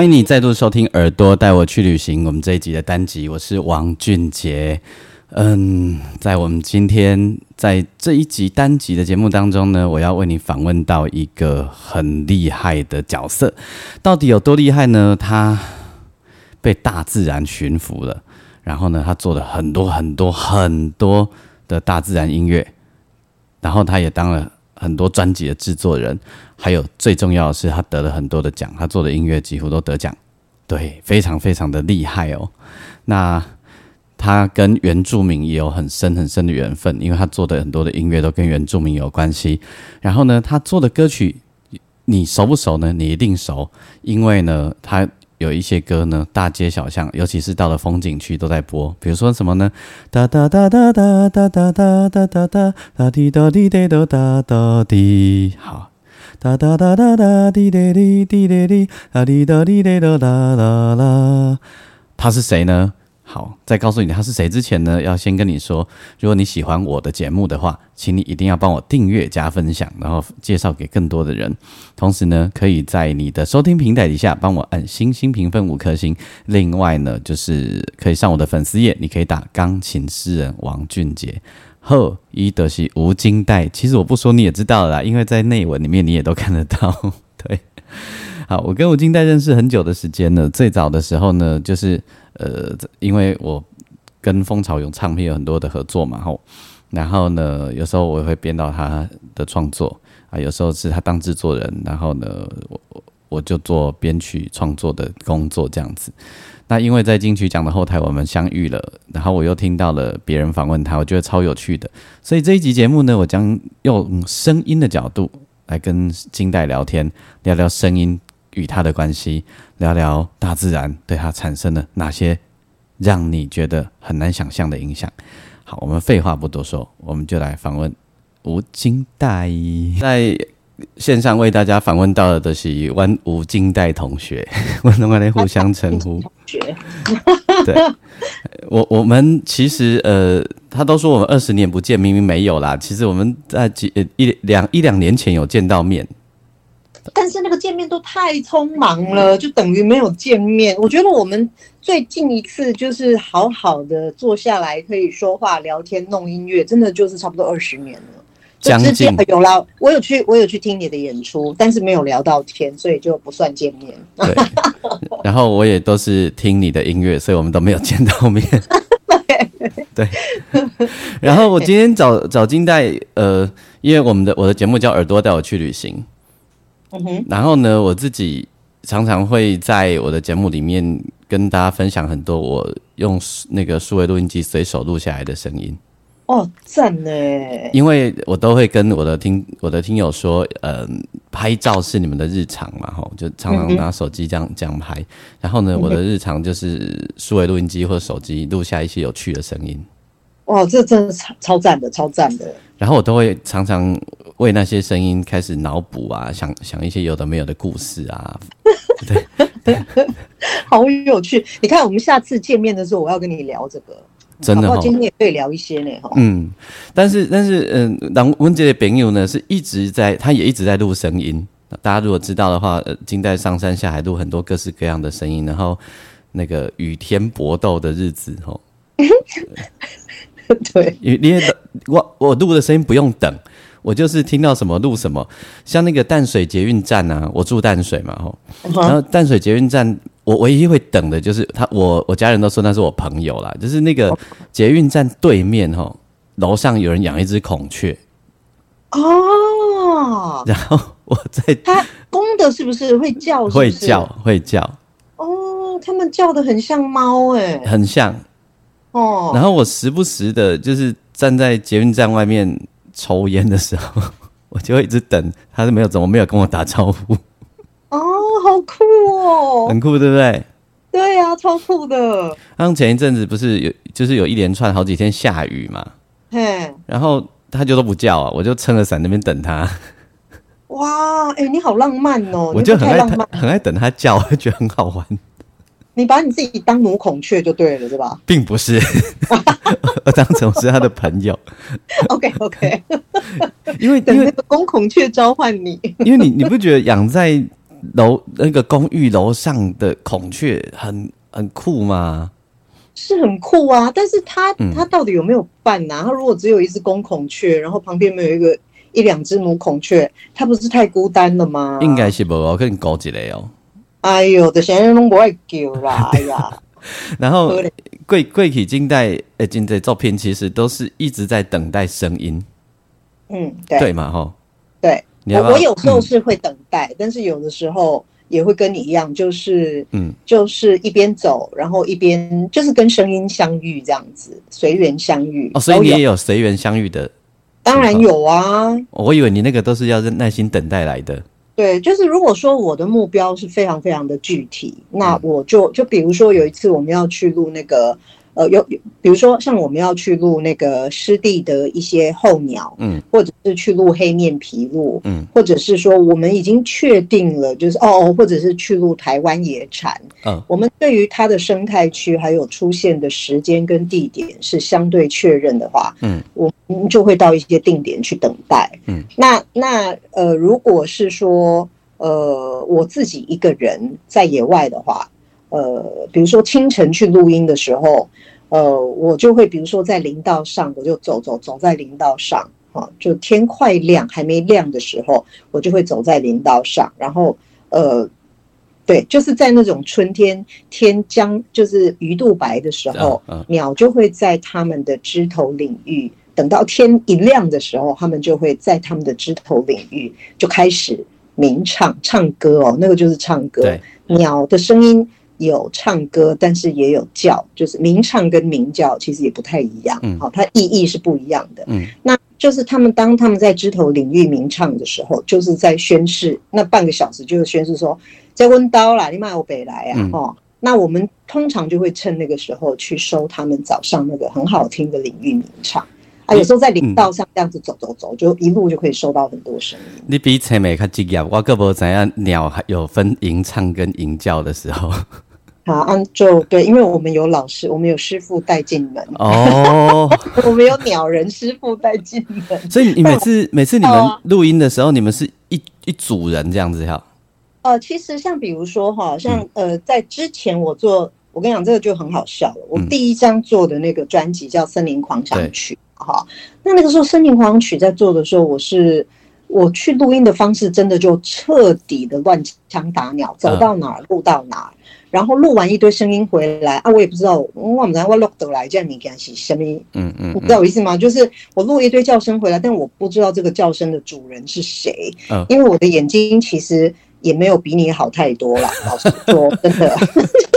欢迎你再度收听《耳朵带我去旅行》。我们这一集的单集，我是王俊杰。嗯，在我们今天在这一集单集的节目当中呢，我要为你访问到一个很厉害的角色。到底有多厉害呢？他被大自然驯服了，然后呢，他做了很多很多很多的大自然音乐，然后他也当了。很多专辑的制作人，还有最重要的是，他得了很多的奖，他做的音乐几乎都得奖，对，非常非常的厉害哦。那他跟原住民也有很深很深的缘分，因为他做的很多的音乐都跟原住民有关系。然后呢，他做的歌曲你熟不熟呢？你一定熟，因为呢，他。有一些歌呢，大街小巷，尤其是到了风景区都在播。比如说什么呢？哒哒哒哒哒哒哒哒哒哒哒哒滴哒滴滴哒哒哒滴。好，哒哒哒哒哒滴滴滴滴滴滴哒滴哒滴滴哒哒哒啦。他是谁呢？好，在告诉你他是谁之前呢，要先跟你说，如果你喜欢我的节目的话，请你一定要帮我订阅加分享，然后介绍给更多的人。同时呢，可以在你的收听平台底下帮我按星星评分五颗星。另外呢，就是可以上我的粉丝页，你可以打钢琴诗人王俊杰。后一德是吴金代，其实我不说你也知道啦，因为在内文里面你也都看得到。对，好，我跟吴金代认识很久的时间了，最早的时候呢，就是。呃，因为我跟蜂巢有唱片有很多的合作嘛，吼，然后呢，有时候我会编到他的创作啊，有时候是他当制作人，然后呢，我我就做编曲创作的工作这样子。那因为在金曲奖的后台我们相遇了，然后我又听到了别人访问他，我觉得超有趣的，所以这一集节目呢，我将用声音的角度来跟金代聊天，聊聊声音。与他的关系，聊聊大自然对他产生了哪些让你觉得很难想象的影响。好，我们废话不多说，我们就来访问吴金代。在线上为大家访问到的是温吴金代同学，我们来互相称呼。对，我我们其实呃，他都说我们二十年不见，明明没有啦。其实我们在几一两一两年前有见到面。但是那个见面都太匆忙了，就等于没有见面。我觉得我们最近一次就是好好的坐下来可以说话、聊天、弄音乐，真的就是差不多二十年了。将近有啦，我有去，我有去听你的演出，但是没有聊到天，所以就不算见面。对，然后我也都是听你的音乐，所以我们都没有见到面。对，然后我今天找找金代，呃，因为我们的我的节目叫《耳朵带我去旅行》。然后呢，我自己常常会在我的节目里面跟大家分享很多我用那个数位录音机随手录下来的声音。哦，赞呢！因为我都会跟我的听我的听友说，嗯，拍照是你们的日常嘛，吼，就常常拿手机这样这样拍。然后呢，我的日常就是数位录音机或手机录下一些有趣的声音。哇，这真的超超赞的，超赞的。然后我都会常常为那些声音开始脑补啊，想想一些有的没有的故事啊。对，好有趣。你看，我们下次见面的时候，我要跟你聊这个。真的，今天也可以聊一些呢。哈，嗯，但是但是，嗯，当温杰的朋友呢，是一直在，他也一直在录声音。大家如果知道的话，呃，金代上山下海录很多各式各样的声音，然后那个与天搏斗的日子，吼。对，因为我我录的声音不用等，我就是听到什么录什么。像那个淡水捷运站啊，我住淡水嘛，吼，然后淡水捷运站，我唯一会等的就是他，我我家人都说那是我朋友啦，就是那个捷运站对面，吼，楼上有人养一只孔雀。哦，然后我在它公的是不是会叫？会叫，会叫。哦，他们叫的很像猫，哎，很像。哦，然后我时不时的，就是站在捷运站外面抽烟的时候，我就会一直等，他是没有怎么没有跟我打招呼，哦，好酷哦！很酷，对不对？对呀、超酷的。像前一阵子不是有就是有一连串好几天下雨嘛，嘿，然后他就都不叫啊，我就撑着伞那边等他，哇，哎、你好浪漫哦！我就你很爱很爱等他叫，我 就觉得很好玩，你把你自己当母孔雀就对了，对吧并不是 我当成我是他的朋友？OK OK，因为等因为那个公孔雀召唤你。因为你你不觉得养在楼那个公寓楼上的孔雀很很酷吗？是很酷啊，但是它嗯它到底有没有伴呢、它如果只有一只公孔雀，然后旁边没有一个一两只母孔雀，它不是太孤单了吗？应该是无哦，更高一个哦。哎呦，这些人拢不爱叫啦，哎呀，然后贵贵体近代呃近代照片其实都是一直在等待声音，嗯，对。对嘛吼？对，要要？我我有时候是会等待，但是有的时候也会跟你一样，就是嗯。就是一边走，然后一边就是跟声音相遇这样子，随缘相遇。哦，所以你也有随缘相遇的，当然有啊，我以为你那个都是要耐心等待来的。对，就是如果说我的目标是非常非常的具体，那嗯。我就就比如说有一次我们要去录那个呃有有比如说像我们要去录那个湿地的一些候鸟，嗯。或者是去录黑面琵鹭，嗯。或者是说我们已经确定了，就是哦哦，或者是去录台湾野产，嗯。我们对于它的生态区还有出现的时间跟地点是相对确认的话，嗯。我们就会到一些定点去等待。嗯，那那呃，如果是说呃我自己一个人在野外的话，呃，比如说清晨去录音的时候，呃，我就会比如说在林道上，我就走走走在林道上。啊，就天快亮还没亮的时候，我就会走在林道上，然后呃，对，就是在那种春天天将就是鱼肚白的时候，鸟就会在它们的枝头领域，等到天一亮的时候，它们就会在它们的枝头领域就开始鸣唱唱歌哦，那个就是唱歌。对，鸟的声音有唱歌，但是也有叫，就是鸣唱跟鸣叫其实也不太一样，嗯好、它意义是不一样的。嗯那就是他们当他们在枝头领域鸣唱的时候，就是在宣誓，那半个小时就是宣誓说，在温刀啦，你骂我北来啊，嗯哦。那我们通常就会趁那个时候去收他们早上那个很好听的领域鸣唱啊，有时候在林道上这样子走走走，就一路就可以收到很多声音。你比青美较职业，我个不知影鸟还有分吟唱跟吟叫的时候。好，按就对，因为我们有老师，我们有师傅带进门，哦，我们有鸟人师傅带进门。所以你每次 每次你们录音的时候，你们是一一组人这样子哈？呃，其实像比如说哈，像嗯。呃，在之前我做，我跟你讲这个就很好笑了。我嗯。第一张做的那个专辑叫《森林狂想曲》哈，那那个时候《森林狂想曲》在做的时候，我是我去录音的方式真的就彻底的乱枪打鸟，走到哪儿录到哪儿，然后录完一堆声音回来啊，我也不知道，我不知道我录得来这样物件是什么。嗯嗯你知道我意思吗？就是我录一堆叫声回来，但我不知道这个叫声的主人是谁，嗯因为我的眼睛其实也没有比你好太多了。老实说，真的，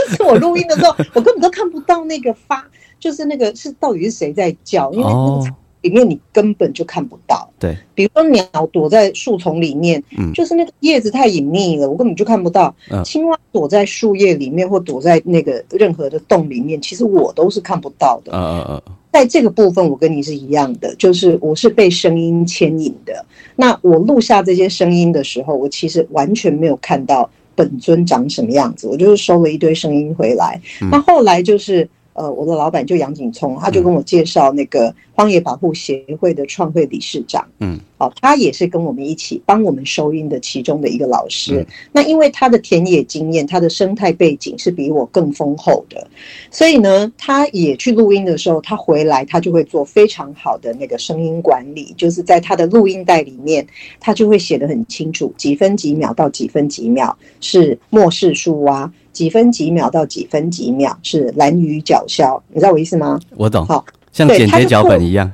就 是我录音的时候，我根本都看不到那个发，就是那个是到底是谁在叫，因为那哦个里面你根本就看不到。对，比如说鸟躲在树丛里面，嗯就是那个叶子太隐秘了，我根本就看不到。嗯青蛙躲在树叶里面或躲在那个任何的洞里面，其实我都是看不到的。嗯嗯嗯，在这个部分，我跟你是一样的，就是我是被声音牵引的。那我录下这些声音的时候，我其实完全没有看到本尊长什么样子，我就是收了一堆声音回来。嗯那后来就是。呃，我的老板就杨景聪，他就跟我介绍那个荒野保护协会的创会理事长，嗯，哦，他也是跟我们一起帮我们收音的其中的一个老师。嗯。那因为他的田野经验，他的生态背景是比我更丰厚的，所以呢，他也去录音的时候，他回来他就会做非常好的那个声音管理，就是在他的录音带里面，他就会写得很清楚，几分几秒到几分几秒是末世树蛙，几分几秒到几分几秒是蓝鱼角鸮，你知道我意思吗？我懂，好，像剪接脚本一样。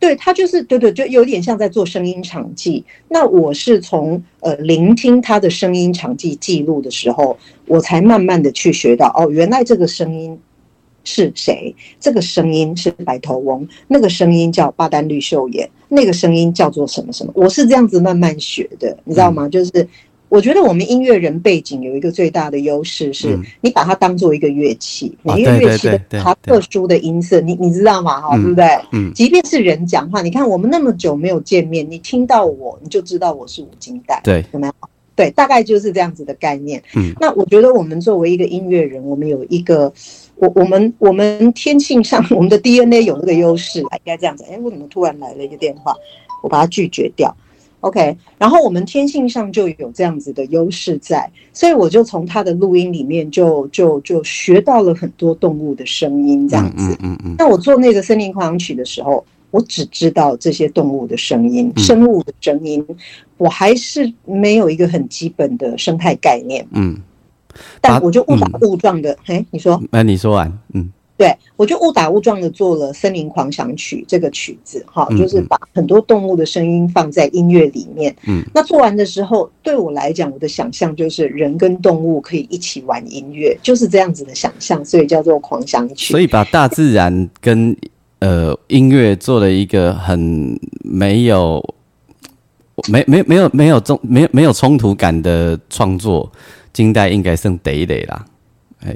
对他就是对对，就有点像在做声音场记。那我是从呃聆听他的声音场记记录的时候，我才慢慢的去学到哦，原来这个声音是谁？这个声音是白头翁，那个声音叫巴丹绿秀眼，那个声音叫做什么什么？我是这样子慢慢学的，你知道吗？就是我觉得我们音乐人背景有一个最大的优势，是你把它当做一个乐器，每一个乐器的它特殊的音色，你你知道吗？哈，对不对？嗯，即便是人讲话，你看我们那么久没有见面，你听到我，你就知道我是五金带，对，有没有？对，大概就是这样子的概念。嗯，那我觉得我们作为一个音乐人，我们有一个，我我们我们天性上，我们的 DNA 有那个优势，应该这样子。哎，为什么突然来了一个电话？我把它拒绝掉。OK，然后我们天性上就有这样子的优势在，所以我就从他的录音里面就就就学到了很多动物的声音，这样子。嗯嗯嗯。那我做那个森林狂想曲的时候。我只知道这些动物的声音、生物的声音，我还是没有一个很基本的生态概念。嗯，但我就误打误撞的，哎，你说？那你说完，嗯，对，我就误打误撞的做了《森林狂想曲》这个曲子，哈，就是把很多动物的声音放在音乐里面。嗯，那做完的时候，对我来讲，我的想象就是人跟动物可以一起玩音乐，就是这样子的想象，所以叫做狂想曲。所以把大自然跟呃，音乐做了一个很没有、没没没有没有冲没有没有冲突感的创作，金代应该剩得一得啦。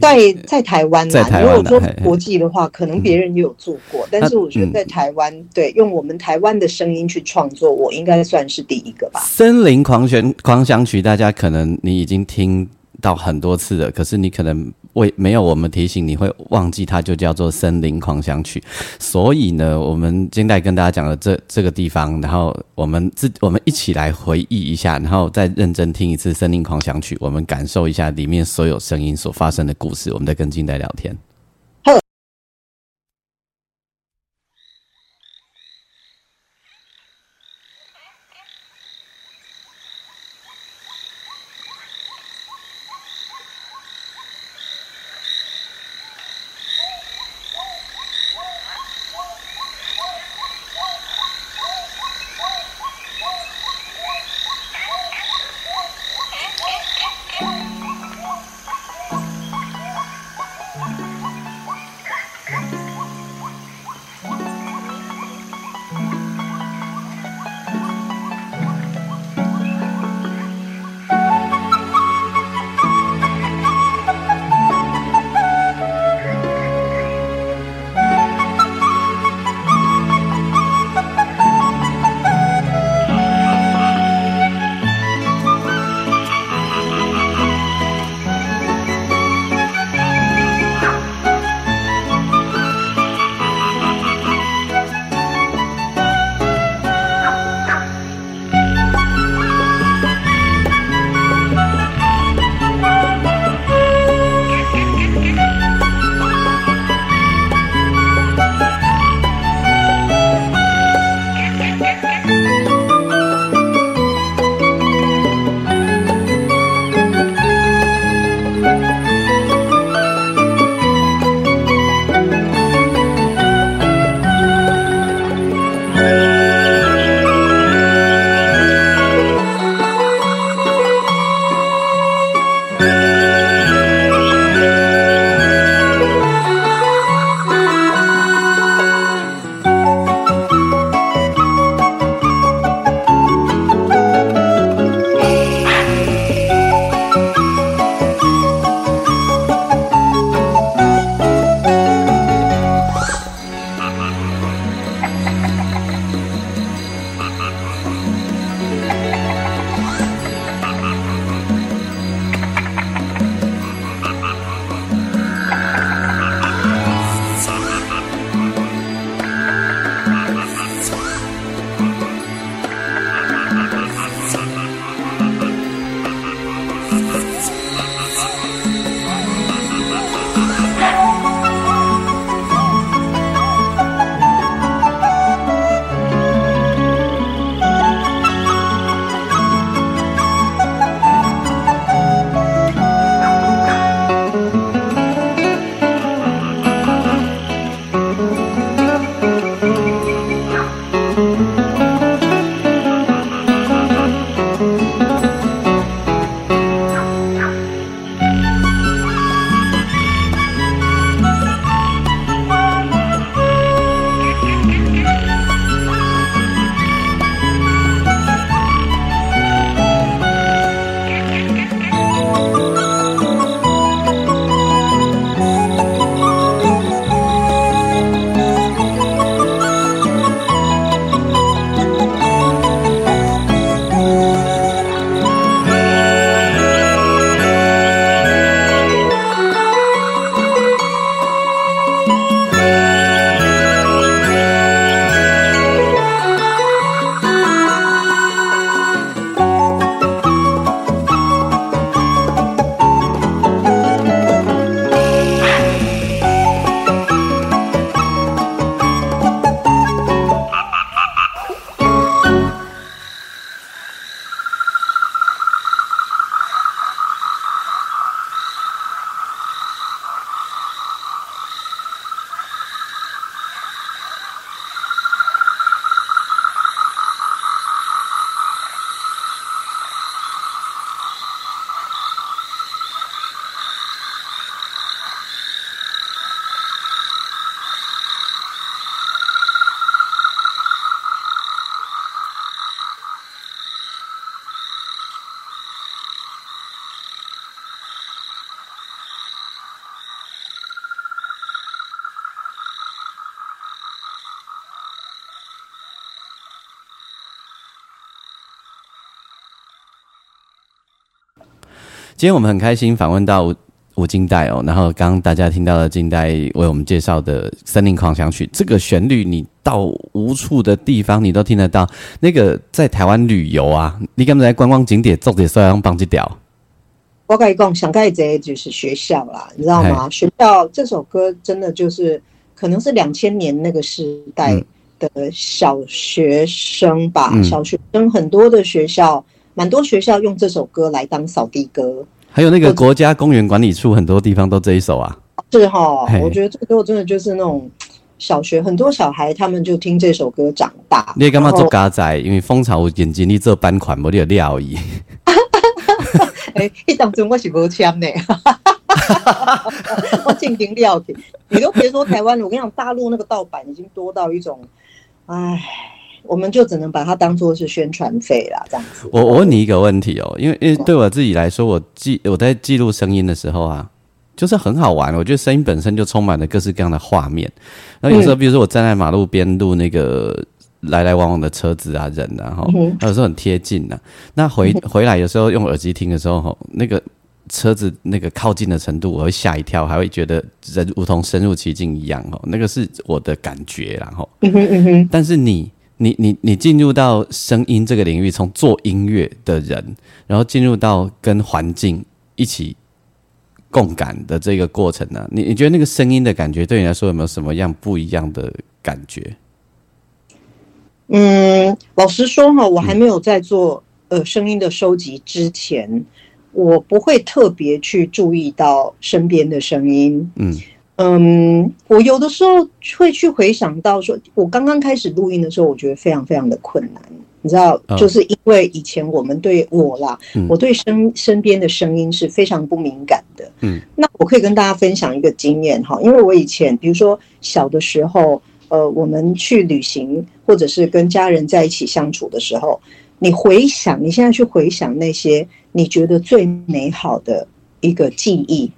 在在台湾，在台湾，如果说国际的话，可能别人也有做过，但是我觉得在台湾，对用我们台湾的声音去创作，我应该算是第一个吧。森林狂旋狂想曲，大家可能你已经听到很多次了，可是你可能。为没有我们提醒，你会忘记它就叫做森林狂想曲。所以呢，我们今代跟大家讲的这这个地方，然后我们自我们一起来回忆一下，然后再认真听一次森林狂想曲，我们感受一下里面所有声音所发生的故事。我们再跟金代聊天。今天我们很开心访问到吴吴金代哦，然后刚刚大家听到了金代为我们介绍的《森林狂想曲》，这个旋律你到无处的地方你都听得到。那个在台湾旅游啊，你敢不在观光景点做点虽然帮这调？我跟你讲，想盖这就是学校啦，你知道吗？学校这首歌真的就是可能是两千年那个时代的小学生吧，小学生很多的学校，蛮多学校用这首歌来当扫地歌。还有那个国家公园管理处，很多地方都这一首啊。是哈，我觉得这个歌真的就是那种小学很多小孩他们就听这首歌长大。你干嘛做嘎仔？因为蜂巢眼睛你做班款，我有料意。哎，一当中我是无签呢，我进行料的。你都别说台湾，我跟你讲，大陆那个盗版已经多到一种，唉。我们就只能把它当做是宣传费啦，这样子。我我问你一个问题哦，因为因为对我自己来说，我记我在记录声音的时候啊，就是很好玩。我觉得声音本身就充满了各式各样的画面。然后有时候，比如说我站在马路边录那个来来往往的车子啊、人啊，哈，有时候很贴近的。那回回来有时候用耳机听的时候，哈，那个车子那个靠近的程度，我会吓一跳，还会觉得人如同深入其境一样，哦，那个是我的感觉，然后，但是你。你你你进入到声音这个领域，从做音乐的人，然后进入到跟环境一起共感的这个过程呢？你你觉得那个声音的感觉对你来说有没有什么样不一样的感觉？嗯，老实说哈，我还没有在做呃声音的收集之前，我不会特别去注意到身边的声音。嗯。嗯，我有的时候会去回想到，说我刚刚开始录音的时候，我觉得非常非常的困难。你知道，就是因为以前我们对我啦，我对身身边的声音是非常不敏感的。嗯，那我可以跟大家分享一个经验哈，因为我以前，比如说小的时候，呃，我们去旅行或者是跟家人在一起相处的时候，你回想，你现在去回想那些你觉得最美好的一个记忆，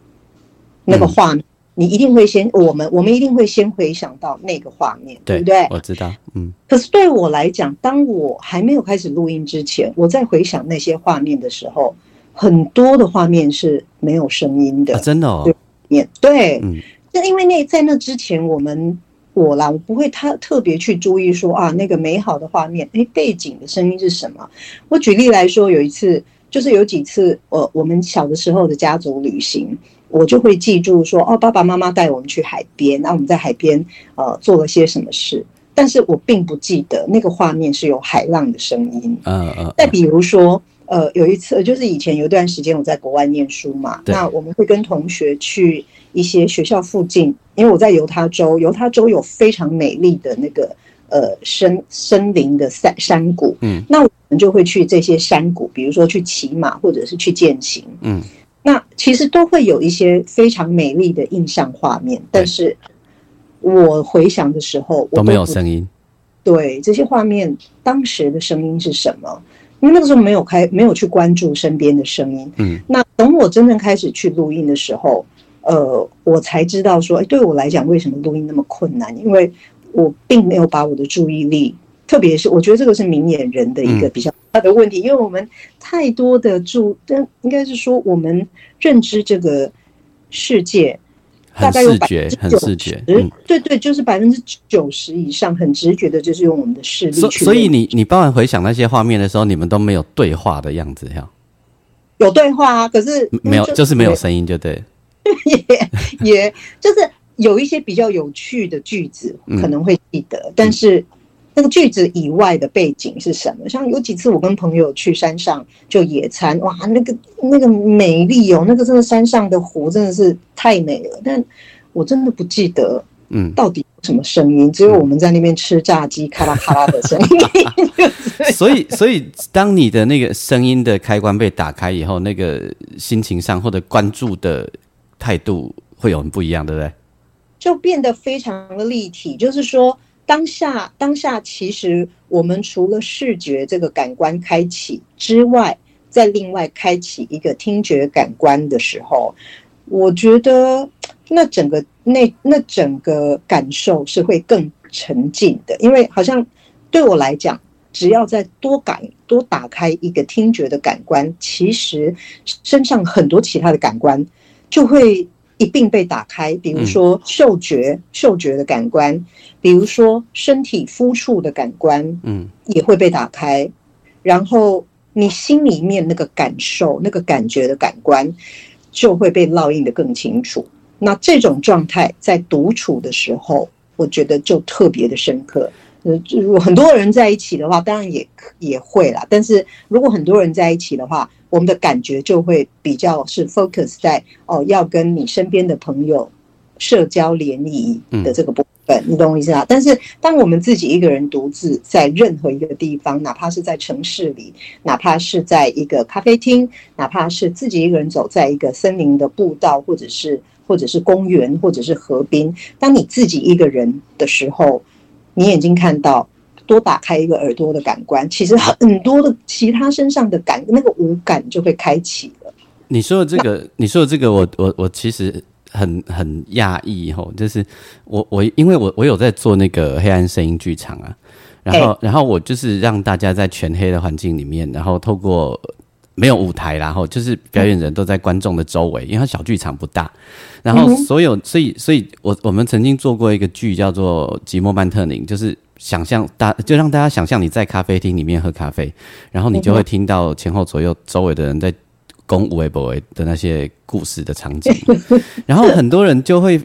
那个画面。你一定会先，我们我们一定会先回想到那个画面，对不对？我知道，嗯。可是对我来讲，当我还没有开始录音之前，我在回想那些画面的时候，很多的画面是没有声音的，真的哦。面对，嗯，那因为那在那之前，我们我啦，我不会特特别去注意说啊，那个美好的画面，哎，背景的声音是什么？我举例来说，有一次，就是有几次，我我们小的时候的家族旅行。我就会记住说，哦，爸爸妈妈带我们去海边，那我们在海边呃做了些什么事，但是我并不记得那个画面是有海浪的声音。嗯嗯。再比如说，呃，有一次就是以前有一段时间我在国外念书嘛，那我们会跟同学去一些学校附近，因为我在犹他州，犹他州有非常美丽的那个呃森森林的山山谷。嗯。那我们就会去这些山谷，比如说去骑马或者是去践行。嗯。那其实都会有一些非常美丽的印象画面，但是我回想的时候都没有声音。对这些画面，当时的声音是什么？因为那个时候没有开，没有去关注身边的声音。嗯。那等我真正开始去录音的时候，呃，我才知道说，哎，对我来讲，为什么录音那么困难？因为我并没有把我的注意力，特别是我觉得这个是明眼人的一个比较。大的问题，因为我们太多的注，但应该是说我们认知这个世界，大概有百分之九十，对对，就是百分之九十以上很直觉的，就是用我们的视力去。所以你你傍晚回想那些画面的时候，你们都没有对话的样子呀？有对话啊，可是没有，就是没有声音，就对。也也就是有一些比较有趣的句子可能会记得，但是。那个句子以外的背景是什么？像有几次我跟朋友去山上就野餐，哇，那个那个美丽哦，那个真的山上的湖真的是太美了。但我真的不记得，嗯，到底什么声音？只有我们在那边吃炸鸡咔啦咔啦的声音。所以，所以当你的那个声音的开关被打开以后，那个心情上或者关注的态度会有很不一样，对不对？就变得非常的立体，就是说。当下，当下，其实我们除了视觉这个感官开启之外，在另外开启一个听觉感官的时候，我觉得那整个那那整个感受是会更沉浸的，因为好像对我来讲，只要再多感多打开一个听觉的感官，其实身上很多其他的感官就会一并被打开。比如说嗅觉，嗅觉的感官；比如说身体肤触的感官，嗯，也会被打开。然后你心里面那个感受、那个感觉的感官就会被烙印的更清楚。那这种状态在独处的时候，我觉得就特别的深刻。呃，如果很多人在一起的话，当然也也会啦。但是如果很多人在一起的话，我们的感觉就会比较是 focus 在哦，要跟你身边的朋友社交联谊的这个部分，你懂我意思啊？但是当我们自己一个人独自在任何一个地方，哪怕是在城市里，哪怕是在一个咖啡厅，哪怕是自己一个人走在一个森林的步道，或者是或者是公园，或者是河边，当你自己一个人的时候。你眼睛看到，多打开一个耳朵的感官，其实很多的其他身上的感，那个五感就会开启了。你说的这个，你说的这个，我我我其实很很讶异吼，就是我我因为我我有在做那个黑暗声音剧场啊，然后然后我就是让大家在全黑的环境里面，然后透过。没有舞台，然后就是表演人都在观众的周围，因为他小剧场不大。然后所有，所以，所以我我们曾经做过一个剧叫做《寂寞曼特宁》，就是想象大，就让大家想象你在咖啡厅里面喝咖啡，然后你就会听到前后左右周围的人在公五维博维的那些故事的场景。然后很多人就会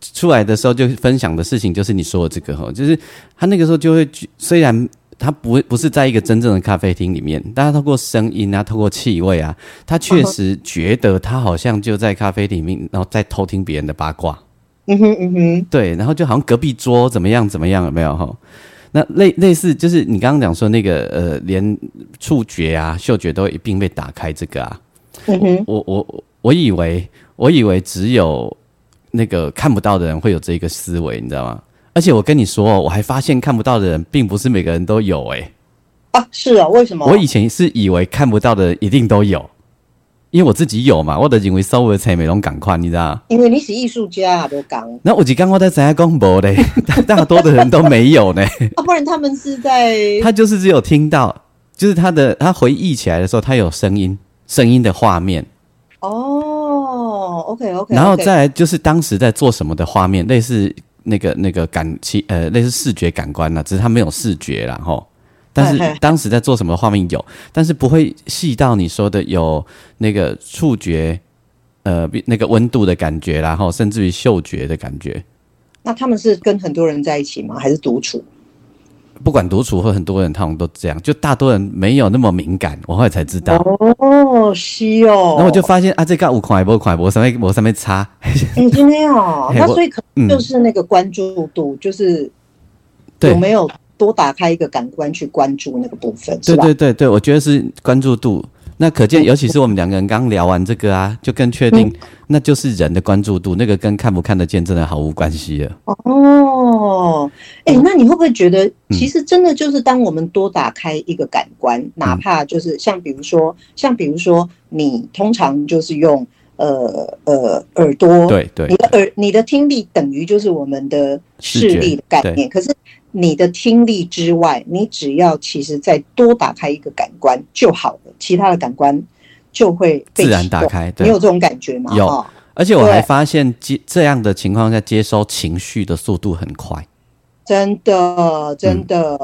出来的时候就分享的事情，就是你说的这个哈，就是他那个时候就会虽然。他不不是在一个真正的咖啡厅里面，但是透过声音啊，透过气味啊，他确实觉得他好像就在咖啡里面，然后在偷听别人的八卦。嗯哼嗯哼，对，然后就好像隔壁桌怎么样怎么样，有没有哈？那类类似就是你刚刚讲说那个呃，连触觉啊、嗅觉都一并被打开，这个啊，嗯哼，我我我以为我以为只有那个看不到的人会有这个思维，你知道吗？而且我跟你说，我还发现看不到的人，并不是每个人都有哎。啊，是啊，为什么？我以前是以为看不到的一定都有，因为我自己有嘛，我的认为稍微才美容感快，你知道因为你是艺术家，都讲。那我只刚刚在怎样公布嘞？大多的人都没有呢。啊，不然他们是在 他就是只有听到，就是他的他回忆起来的时候，他有声音，声音的画面。哦，OK OK。然后再来就是当时在做什么的画面，类似。那个那个感器呃，类似视觉感官啦，只是他没有视觉然后，但是 当时在做什么画面有，但是不会细到你说的有那个触觉，呃，那个温度的感觉，然后甚至于嗅觉的感觉。那他们是跟很多人在一起吗？还是独处？不管独处或很多人，他们都这样。就大多人没有那么敏感，我后来才知道。哦，是哦。然后我就发现啊，这个五块不块，我上面我上面擦。哎，今天哦，那所以可能就是那个关注度，就是有没有多打开一个感官去关注那个部分，对对对对，我觉得是关注度。那可见，尤其是我们两个人刚聊完这个啊，就更确定，那就是人的关注度，那个跟看不看得见真的毫无关系了。哦，哎，那你会不会觉得，其实真的就是当我们多打开一个感官，哪怕就是像比如说，像比如说，你通常就是用呃呃耳朵，对对，你的耳你的听力等于就是我们的视力的概念，可是。你的听力之外，你只要其实再多打开一个感官就好了，其他的感官就会自然打开。你有这种感觉吗？有，而且我还发现接这样的情况下接收情绪的速度很快。真的，真的，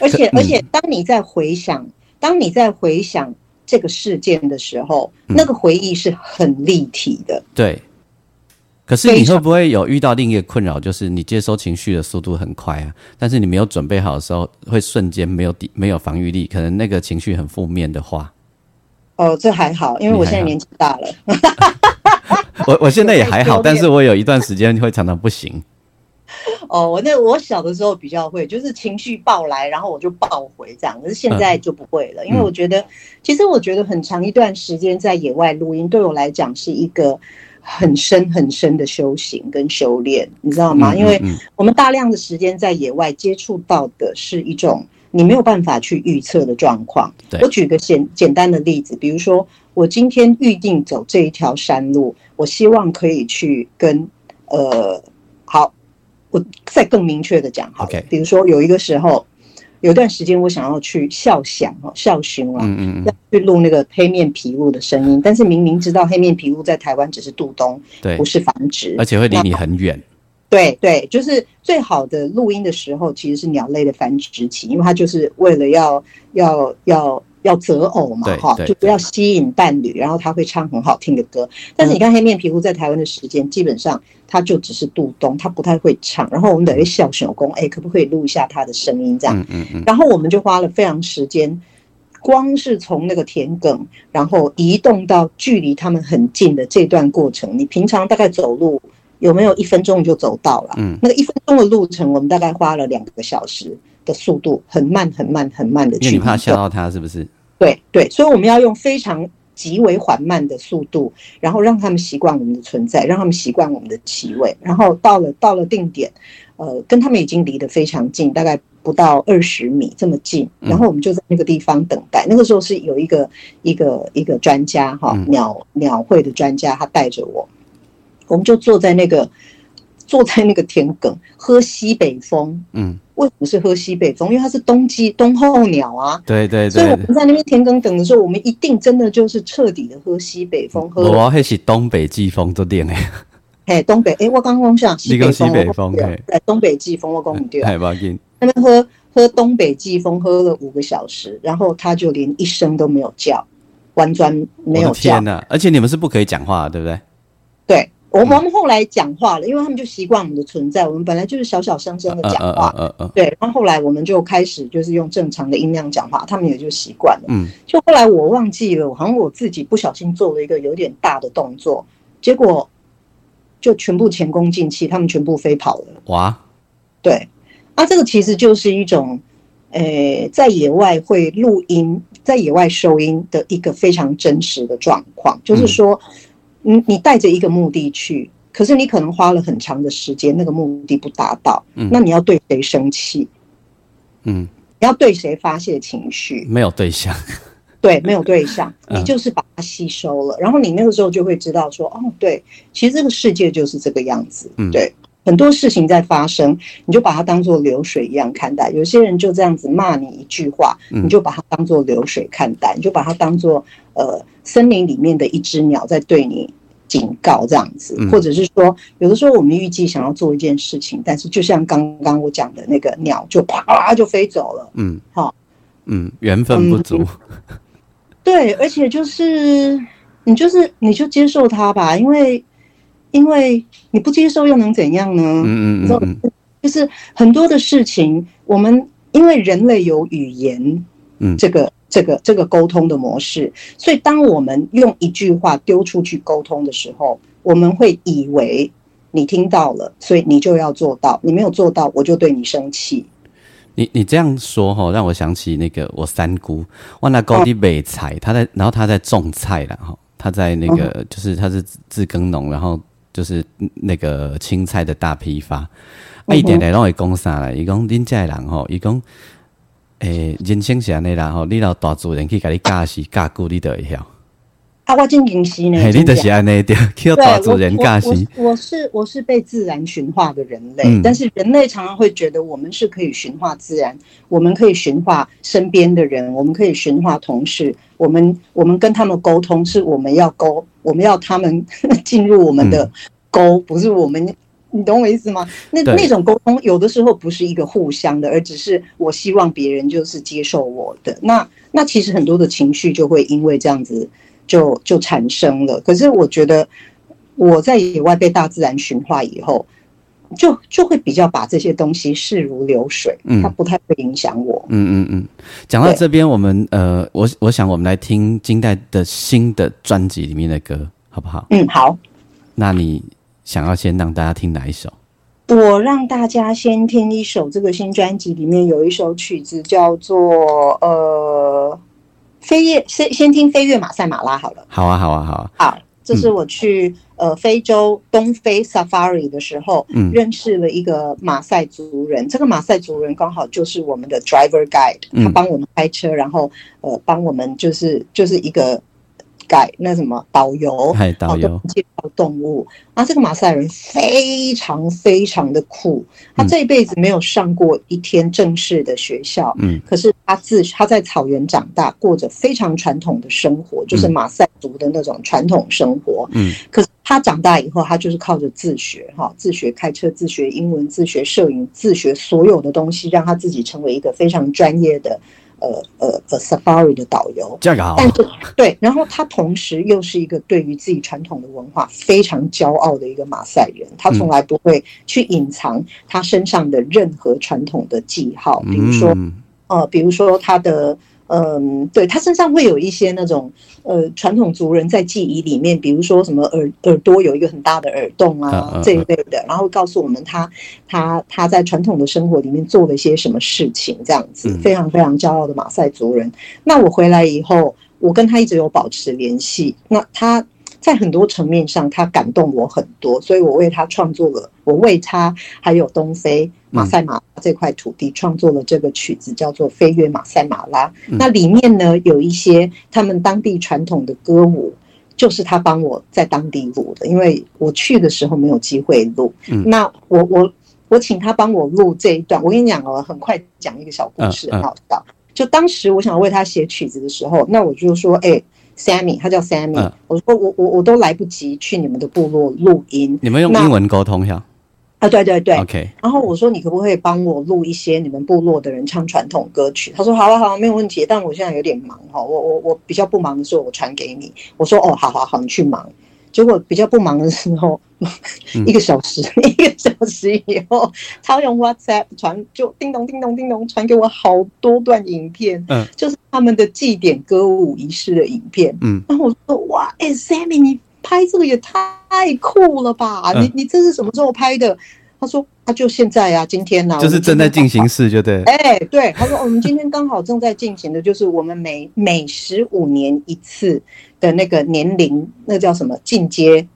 而且而且，当你在回想，当你在回想这个事件的时候，那个回忆是很立体的。对。可是你会不会有遇到另一个困扰，就是你接收情绪的速度很快啊，但是你没有准备好的时候，会瞬间没有底没有防御力，可能那个情绪很负面的话。哦，这还好，因为我现在年纪大了。我我现在也还好，但是我有一段时间会常常不行。哦，我那我小的时候比较会，就是情绪爆来，然后我就爆回这样，可是现在就不会了，因为我觉得，其实我觉得很长一段时间在野外录音，对我来讲是一个。很深很深的修行跟修炼，你知道吗？因为我们大量的时间在野外接触到的是一种你没有办法去预测的状况。我举个简简单的例子，比如说我今天预定走这一条山路，我希望可以去跟呃，好，我再更明确的讲，好，比如说有一个时候。有段时间我想要去笑响哦，笑熊啊，嗯嗯嗯，要去录那个黑面琵鹭的声音，但是明明知道黑面琵鹭在台湾只是渡冬，对。不，是繁殖，而且会离你很远。对对，就是最好的录音的时候，其实是鸟类的繁殖期，因为它就是为了要要要要择偶嘛，哈，就不要吸引伴侣，然后他会唱很好听的歌。但是你看黑面皮肤在台湾的时间，基本上他就只是渡冬，他不太会唱。然后我们等于小手工，哎，可不可以录一下他的声音这样？嗯嗯嗯，然后我们就花了非常时间，光是从那个田埂，然后移动到距离他们很近的这段过程，你平常大概走路有没有一分钟就走到了？嗯那个一分钟的路程，我们大概花了两个小时的速度，很慢很慢很慢的因为去。你怕吓到他是不是？对对，所以我们要用非常极为缓慢的速度，然后让他们习惯我们的存在，让他们习惯我们的气味，然后到了到了定点，呃，跟他们已经离得非常近，大概不到二十米这么近，嗯。然后我们就在那个地方等待。那个时候是有一个一个一个专家哈，嗯。鸟鸟会的专家，他带着我，我们就坐在那个坐在那个田埂喝西北风。嗯，为什么是喝西北风？因为它是冬季冬候鸟啊，对对所以我对。们在那边田埂等的时候，我们一定真的就是彻底的喝西北风，喝我迄是东北季风都练诶，嘿东北，哎，我刚刚讲西北风，西北风我讲嘿对，东北季风我讲唔对，还要紧。那边喝喝东北季风喝了五个小时，然后他就连一声都没有叫，完全没有叫天。呐！而且你们是不可以讲话的，对不对？对，我们后来讲话了，因为他们就习惯我们的存在，我们本来就是小小声声的讲话。对，然后后来我们就开始就是用正常的音量讲话，他们也就习惯了。嗯，就后来我忘记了，好像我自己不小心做了一个有点大的动作，结果就全部前功尽弃，他们全部飞跑了。哇，对，啊，这个其实就是一种，呃，在野外会录音，在野外收音的一个非常真实的状况，就是说，你你带着一个目的去，可是你可能花了很长的时间，那个目的不达到，嗯那你要对谁生气？嗯，你要对谁发泄情绪？没有对象，对，没有对象，嗯你就是把它吸收了，然后你那个时候就会知道说，哦，对，其实这个世界就是这个样子，嗯对，很多事情在发生，你就把它当做流水一样看待。有些人就这样子骂你一句话，嗯你就把它当做流水看待，你就把它当做呃森林里面的一只鸟在对你。警告这样子嗯，或者是说，有的时候我们预计想要做一件事情，但是就像刚刚我讲的那个鸟，就啪就飞走了。嗯，好，嗯，缘分不足，对，而且就是你就是你就接受它吧，因为因为你不接受又能怎样呢？嗯嗯嗯嗯就是很多的事情，我们因为人类有语言，嗯这个这个这个沟通的模式，所以当我们用一句话丢出去沟通的时候，我们会以为你听到了，所以你就要做到，你没有做到，我就对你生气。你你这样说哈，让我想起那个我三姑，哇那高地北菜，他在，然后他在种菜了哈，他在那个、就是他是自自耕农，然后就是那个青菜的大批发，啊，伊定定拢会讲啥啦？伊讲恁遮的人吼，伊讲，诶、人生是安尼啦吼，你老大自然去甲你教是教久，你就会晓，啊，我真认识呢，嘿，你就真的是安尼 对，我，我是我是被自然驯化的人类，嗯但是人类常常会觉得我们是可以驯化自然，我们可以驯化身边的人，我们可以驯化同事，我们我们跟他们沟通是我们要沟，我们要他们 进入我们的沟，不是我们。你懂我意思吗？那那种沟通有的时候不是一个互相的，而只是我希望别人就是接受我的。那那其实很多的情绪就会因为这样子就就产生了。可是我觉得我在野外被大自然驯化以后，就就会比较把这些东西视如流水，嗯它不太会影响我。嗯嗯嗯，讲到这边，我们呃，我我想我们来听金代的新的专辑里面的歌，好不好？嗯，好，那你想要先让大家听哪一首？我让大家先听一首这个新专辑里面有一首曲子叫做呃飞跃，先先听飞跃马赛马拉好了。好啊，好啊，好啊。好，这是我去、呃非洲东非 safari 的时候，嗯认识了一个马赛族人。这个马赛族人刚好就是我们的 driver guide，嗯他帮我们开车，然后呃帮我们就是就是一个改那什么导游，嗨，导游。介绍动物。啊，这个马赛人非常非常的酷，他这一辈子没有上过一天正式的学校，嗯，可是他自他在草原长大，过着非常传统的生活，就是马赛族的那种传统生活，嗯，可是他长大以后，他就是靠着自学，哈，自学开车，自学英文，自学摄影，自学所有的东西，让他自己成为一个非常专业的。呃呃呃，safari 的导游，这个好，但是对，然后他同时又是一个对于自己传统的文化非常骄傲的一个马赛人，他从来不会去隐藏他身上的任何传统的记号，比如说，呃，比如说他的。嗯，对他身上会有一些那种呃传统族人在记忆里面，比如说什么耳耳朵有一个很大的耳洞啊这一类的，然后告诉我们他他他在传统的生活里面做了一些什么事情，这样子非常非常骄傲的马赛族人。那我回来以后，我跟他一直有保持联系。那他。在很多层面上，他感动我很多，所以我为他创作了，我为他还有东非马赛马这块土地创作了这个曲子，叫做《飞越马赛马拉》。那里面呢，有一些他们当地传统的歌舞，就是他帮我在当地录的，因为我去的时候没有机会录。那我我我请他帮我录这一段。我跟你讲哦，很快讲一个小故事，很好笑。就当时我想为他写曲子的时候，那我就说，哎。Sammy，他叫 Sammy。我说我我我都来不及去你们的部落录音。你们用英文沟通一下。啊，对对对。OK。然后我说你可不可以帮我录一些你们部落的人唱传统歌曲？他说好啊好啊，没有问题。但我现在有点忙哈，我我我比较不忙的时候我传给你。我说哦，好好好，你去忙。结果比较不忙的时候，一个小时 一个小时以后，他用 WhatsApp 传，就叮咚叮咚叮咚传给我好多段影片，嗯，就是他们的祭典歌舞仪式的影片，嗯，然后我说哇，哎，Sammy，你拍这个也太酷了吧？你你这是什么时候拍的？他说：“他就现在啊，今天呢，就是正在进行式，就对。哎，对，他说我们今天刚好正在进行的，就是我们每每十五年一次的那个年龄，那叫什么进阶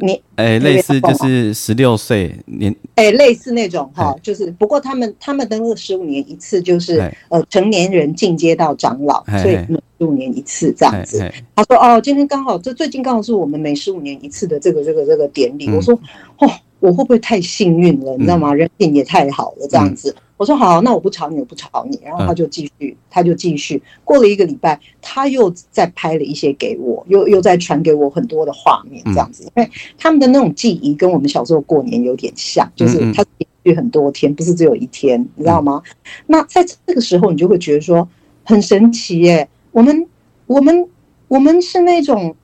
年？哎，类似就是十六岁年，哎，类似那种哈，就是不过他们他们的那个十五年一次，就是呃成年人进阶到长老，所以十五年一次这样子。他说哦，今天刚好这最近刚好是我们每十五年一次的这个这个这个典礼。我说哦。”我会不会太幸运了？你知道吗？人品也太好了，这样子。我说好，那我不吵你，我不吵你。然后他就继续，他就继续。过了一个礼拜，他又再拍了一些给我，又又再传给我很多的画面，这样子。因为他们的那种记忆跟我们小时候过年有点像，就是他连续很多天，不是只有一天，你知道吗？那在这个时候，你就会觉得说很神奇耶。我们我们我们是那种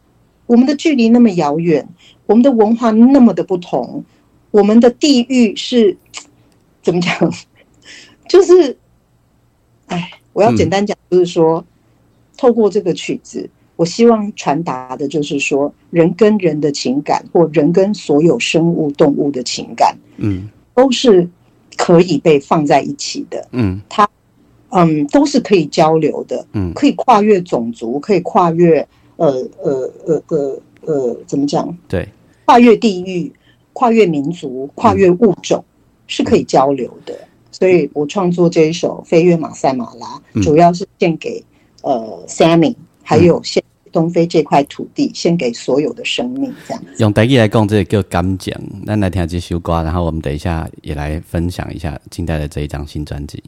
我们的距离那么遥远，我们的文化那么的不同。我们的地域是 怎么讲？就是，哎，我要简单讲，就是说，透过这个曲子，我希望传达的就是说，人跟人的情感，或人跟所有生物动物的情感，嗯，都是可以被放在一起的，嗯，它，嗯，都是可以交流的，嗯，可以跨越种族，可以跨越，呃呃呃呃呃，怎么讲？对，跨越地域。跨越民族、跨越物种是可以交流的，所以我创作这一首《飞越马赛马拉》，主要是献给呃 Sammy，还有献东非这块土地，献给所有的生命。这样用台语来讲，这个叫感讲。那来听这首歌，然后我们等一下也来分享一下近代的这一张新专辑。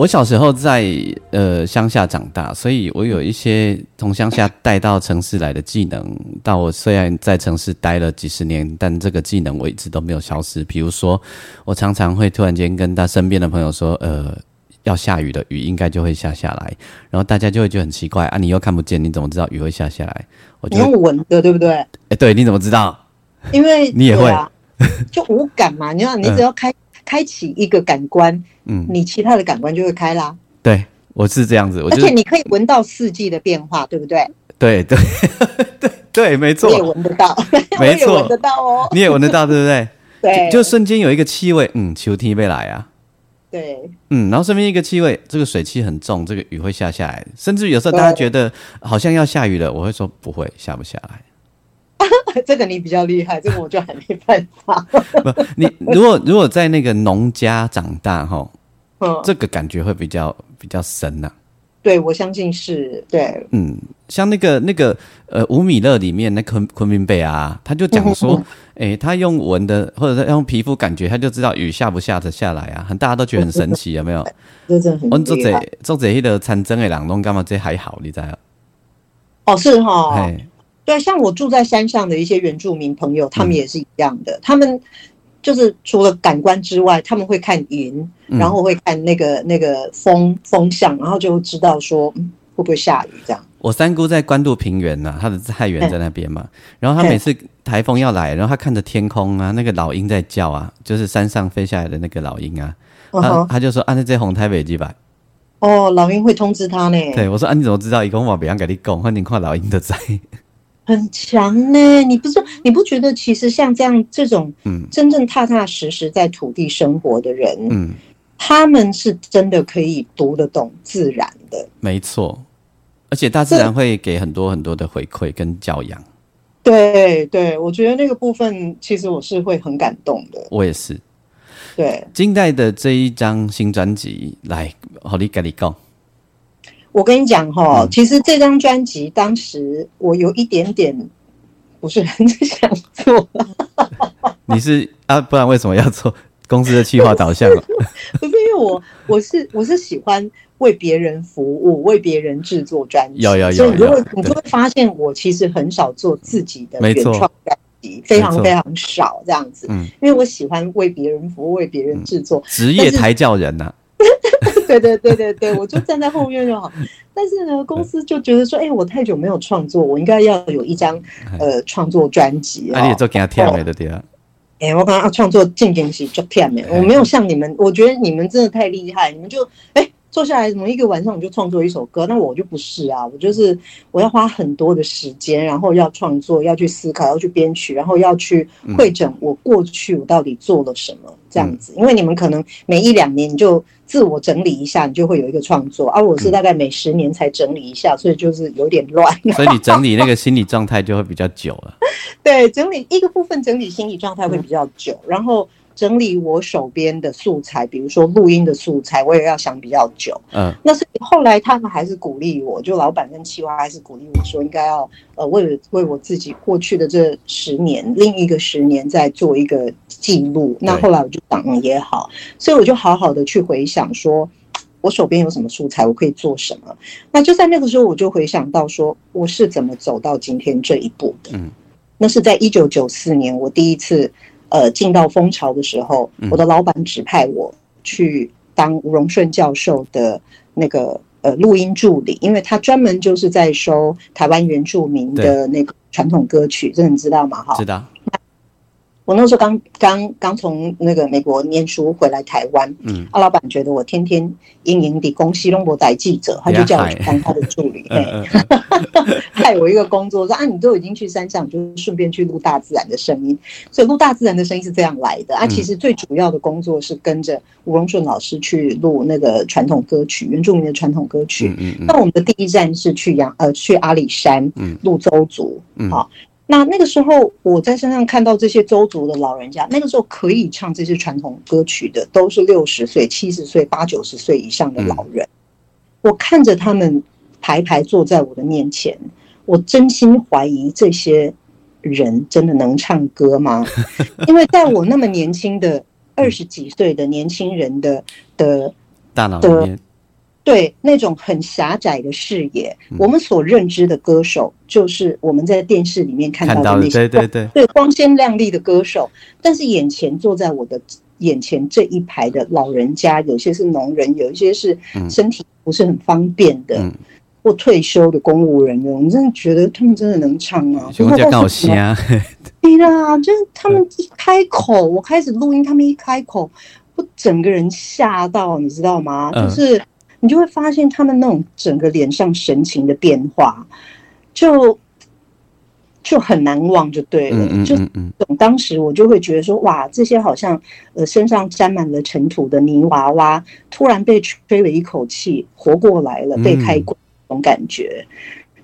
我小时候在呃乡下长大，所以我有一些从乡下带到城市来的技能。到我虽然在城市待了几十年，但这个技能我一直都没有消失。比如说，我常常会突然间跟他身边的朋友说：“呃，要下雨的，雨应该就会下下来。”然后大家就会觉得很奇怪啊，你又看不见，你怎么知道雨会下下来？我你用闻的，对不对？哎，对，你怎么知道？因为你也会，啊就无感嘛。你看，你只要开开启一个感官。嗯，你其他的感官就会开啦。对，我是这样子。而且你可以闻到四季的变化，对不对？对对 对对，没错。你也闻得到，没错，闻得到哦。你也闻得到，对不对？对，就瞬间有一个气味，嗯，秋天未来啊。对，嗯，然后身边一个气味，这个水汽很重，这个雨会下下来。甚至有时候大家觉得好像要下雨了，我会说不会，下不下来。这个你比较厉害，这个我就还没办法。不，你如果如果在那个农家长大哈。这个感觉会比较比较深呐，对我相信是对，嗯，像那个那个呃吴米勒里面那昆昆明贝啊，他就讲说，哎，他用闻的或者是用皮肤感觉，他就知道雨下不下得下来啊，很大家都觉得很神奇，有没有？真的很我做这做这些的参政的人拢干嘛这还好，你知道？哦，是哈，对，像我住在山上的一些原住民朋友，他们也是一样的，他们。就是除了感官之外，他们会看云，然后会看那个那个风风向，然后就知道说会不会下雨这样。我三姑在关渡平原呐，她的菜园在那边嘛。然后她每次台风要来，然后她看着天空啊，那个老鹰在叫啊，就是山上飞下来的那个老鹰啊，他他就说啊，那在红台北几百。哦，老鹰会通知他呢。对，我说啊，你怎么知道？一共我别样给你讲，换你看老鹰的在。很强呢，你不是你不觉得其实像这样这种，嗯，真正踏踏实实在土地生活的人，嗯，他们是真的可以读得懂自然的，没错，而且大自然会给很多很多的回馈跟教养。对对，我觉得那个部分其实我是会很感动的。我也是。对，金代的这一张新专辑，来，好，你跟你讲。我跟你讲哈，其实这张专辑当时我有一点点不是很想做。你是啊？不然为什么要做公司的企划导向？不是因为我我是我是喜欢为别人服务，为别人制作专辑。有有有。所以如果你就会发现，我其实很少做自己的原创专辑，非常非常少这样子。嗯。因为我喜欢为别人服务，为别人制作。职业抬轿人呐。对对对对对，我就站在后面就好。但是呢，公司就觉得说，哎，我太久没有创作，我应该要有一张呃创作专辑啊。你也做给他听没的对啊？哎，我刚刚创作进行时就听没，我没有像你们，我觉得你们真的太厉害，你们就哎。坐下来，怎么一个晚上我就创作一首歌？那我就不是啊，我就是我要花很多的时间，然后要创作，要去思考，要去编曲，然后要去会诊我过去我到底做了什么这样子。因为你们可能每一两年你就自我整理一下，你就会有一个创作，而我是大概每十年才整理一下，所以就是有点乱。所以你整理那个心理状态就会比较久了。对，整理一个部分，整理心理状态会比较久，然后。整理我手边的素材，比如说录音的素材，我也要想比较久。嗯，那是后来他们还是鼓励我，就老板跟七娃还是鼓励我说，应该要呃为了为我自己过去的这十年，另一个十年再做一个记录。那后来我就想也好，所以我就好好的去回想，说我手边有什么素材，我可以做什么。那就在那个时候，我就回想到说我是怎么走到今天这一步的。嗯，那是在一九九四年，我第一次。呃，进到蜂巢的时候，我的老板指派我去当吴荣顺教授的那个呃录音助理，因为他专门就是在收台湾原住民的那个传统歌曲，这你知道吗？哈，知道。我那时候刚刚刚从那个美国念书回来台湾，嗯，阿老板觉得我天天盈盈的公西龙博带记者，他就叫我去当他的助理，害我一个工作说啊，你都已经去山上，就顺便去录大自然的声音。所以录大自然的声音是这样来的啊。其实最主要的工作是跟着吴荣顺老师去录那个传统歌曲，原住民的传统歌曲。嗯嗯。那我们的第一站是去阳呃去阿里山，嗯，录周族，嗯好。那那个时候，我在山上看到这些周族的老人家，那个时候可以唱这些传统歌曲的，都是六十岁、七十岁、八九十岁以上的老人。我看着他们排排坐在我的面前，我真心怀疑这些人真的能唱歌吗？因为在我那么年轻的二十几岁的年轻人的的大脑里面，对那种很狭窄的视野，嗯。我们所认知的歌手，就是我们在电视里面看到的，那些对对对，对光鲜亮丽的歌手，但是眼前坐在我的眼前这一排的老人家，有些是农人，有一些是身体不是很方便的，嗯。或退休的公务人员，我真的觉得他们真的能唱啊！熊家刚好先啊，对啦，就是他们一开口，我开始录音，他们一开口，我整个人吓到，你知道吗？嗯。就是你就会发现他们那种整个脸上神情的变化，就就很难忘，就对了。嗯嗯就嗯嗯，当时我就会觉得说，哇，这些好像呃身上沾满了尘土的泥娃娃，突然被吹了一口气，活过来了，嗯被开光那种感觉。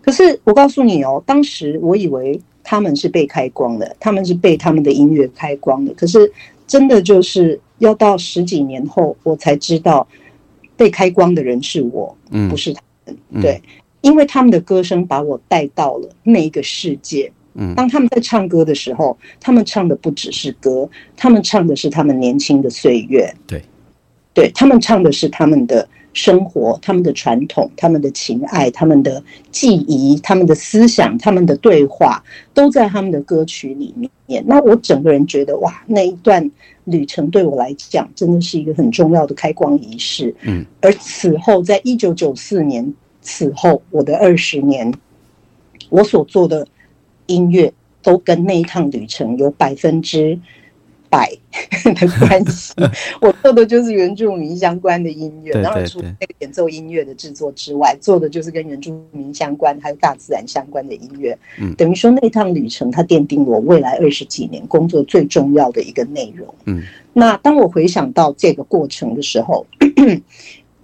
可是我告诉你哦，当时我以为他们是被开光的，他们是被他们的音乐开光的。可是真的就是要到十几年后，我才知道被开光的人是我，嗯不是他们。嗯对，因为他们的歌声把我带到了那一个世界。嗯当他们在唱歌的时候，他们唱的不只是歌，他们唱的是他们年轻的岁月。对，对他们唱的是他们的生活、他们的传统、他们的情爱、他们的记忆、他们的思想、他们的对话，都在他们的歌曲里面。那我整个人觉得，哇，那一段旅程对我来讲，真的是一个很重要的开光仪式。嗯，而此后，在一九九四年此后，我的二十年，我所做的音乐都跟那一趟旅程有百分之百 的关系。我做的就是原住民相关的音乐，当然除了那个演奏音乐的制作之外，做的就是跟原住民相关还有大自然相关的音乐。嗯等于说那一趟旅程，它奠定我未来二十几年工作最重要的一个内容。嗯那当我回想到这个过程的时候，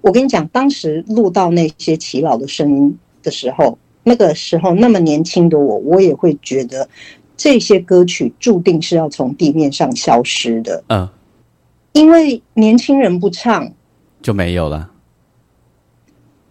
我跟你讲，当时录到那些耆老的声音的时候，那个时候那么年轻的我，我也会觉得这些歌曲注定是要从地面上消失的，嗯，因为年轻人不唱。就没有了，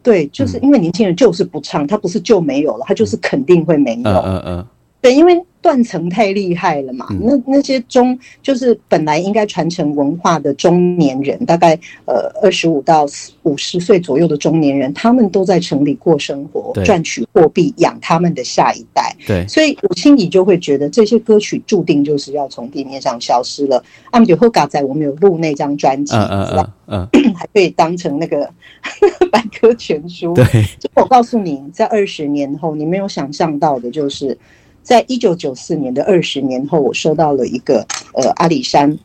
对，就是因为年轻人就是不唱，他不是就没有了，他就是肯定会没有。嗯嗯嗯，对，因为断层太厉害了嘛。嗯那那些中就是本来应该传承文化的中年人，大概呃二十五到五十岁左右的中年人，他们都在城里过生活对，赚取货币养他们的下一代。对，所以我心里就会觉得这些歌曲注定就是要从地面上消失了。阿姆迪后嘎仔，我们有录那张专辑，嗯嗯 还可以当成那个 百科全书。对，就我告诉你，在二十年后，你没有想象到的，就是在一九九四年的二十年后，我收到了一个呃阿里山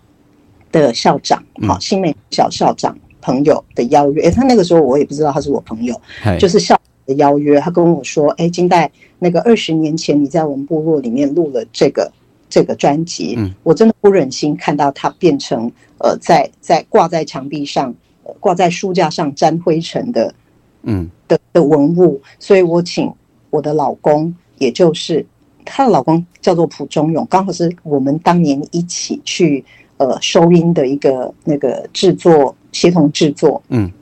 的校长，嗯好、新美小校长朋友的邀约。诶他那个时候我也不知道他是我朋友，就是校长的邀约。他跟我说：“哎，金代，那个二十年前你在我们部落里面录了这个这个专辑，嗯我真的不忍心看到它变成呃在在挂在墙壁上、呃挂在书架上沾灰尘的嗯的的文物，所以我请我的老公，也就是她的老公叫做蒲忠勇，刚好是我们当年一起去呃收音的一个那个制作协同制作，嗯。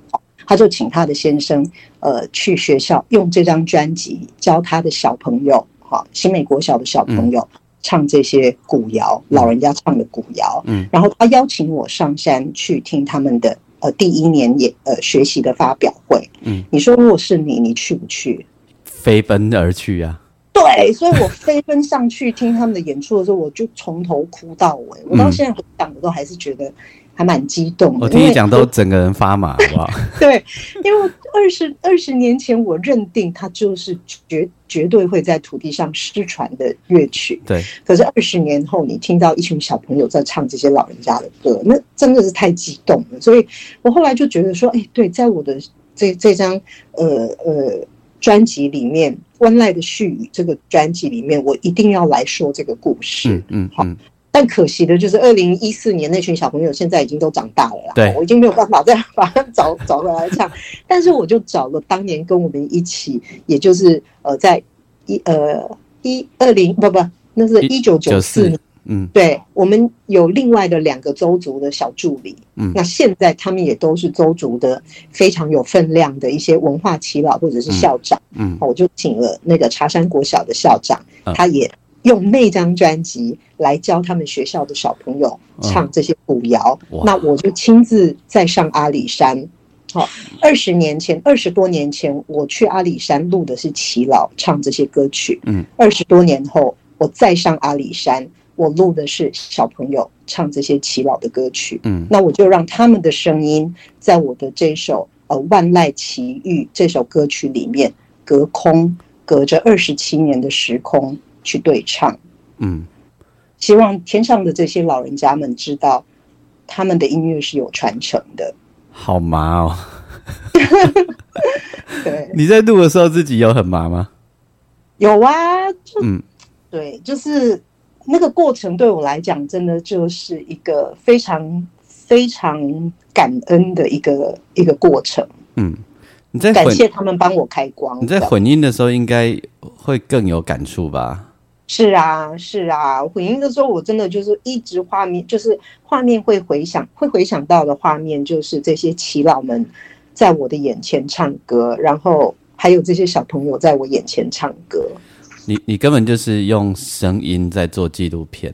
他就请他的先生呃去学校用这张专辑教他的小朋友，哈，新美国小的小朋友。唱这些古谣，老人家唱的古谣，嗯。然后他邀请我上山去听他们的呃第一年也呃学习的发表会，嗯，你说如果是你，你去不去？飞奔而去啊，对，所以我飞奔上去听他们的演出的时候，我就从头哭到尾。我到现在回想，我都还是觉得还蛮激动的。我听你讲都整个人发麻，好不好？对，因为二十二十年前我认定它就是绝绝对会在土地上失传的乐曲，对，可是二十年后，你听到一群小朋友在唱这些老人家的歌，那真的是太激动了。所以我后来就觉得说，哎，对，在我的这这张呃呃专辑里面，《湾赖的絮语》这个专辑里面，我一定要来说这个故事。嗯嗯嗯，但可惜的就是，二零一四年那群小朋友现在已经都长大了啦，对我已经没有办法再把他找找回来唱。但是我就找了当年跟我们一起，也就是呃，在一呃一二零不不，那是一九九四年。嗯。对我们有另外的两个州族的小助理，嗯。那现在他们也都是州族的非常有分量的一些文化耆老或者是校长。嗯。我就请了那个茶山国小的校长，嗯。他也用那张专辑来教他们学校的小朋友唱这些古谣。哇。那我就亲自再上阿里山。好，二十年前，二十多年前，我去阿里山录的是齐老唱这些歌曲。嗯，二十多年后，我再上阿里山，我录的是小朋友唱这些齐老的歌曲。嗯那我就让他们的声音在我的这首呃《万籁奇遇》这首歌曲里面隔空隔着二十七年的时空去对唱。嗯，希望天上的这些老人家们知道，他们的音乐是有传承的。好麻哦。对，你在录的时候自己有很麻吗？有啊，就嗯对，就是那个过程对我来讲，真的就是一个非常非常感恩的一个一个过程。嗯，你在感混谢他们帮我开光。你在混音的时候应该会更有感触吧？是啊，是啊，混音的时候，我真的就是一直画面，就是画面会回想，会回想到的画面，就是这些耆老们在我的眼前唱歌，然后还有这些小朋友在我眼前唱歌。你你根本就是用声音在做纪录片。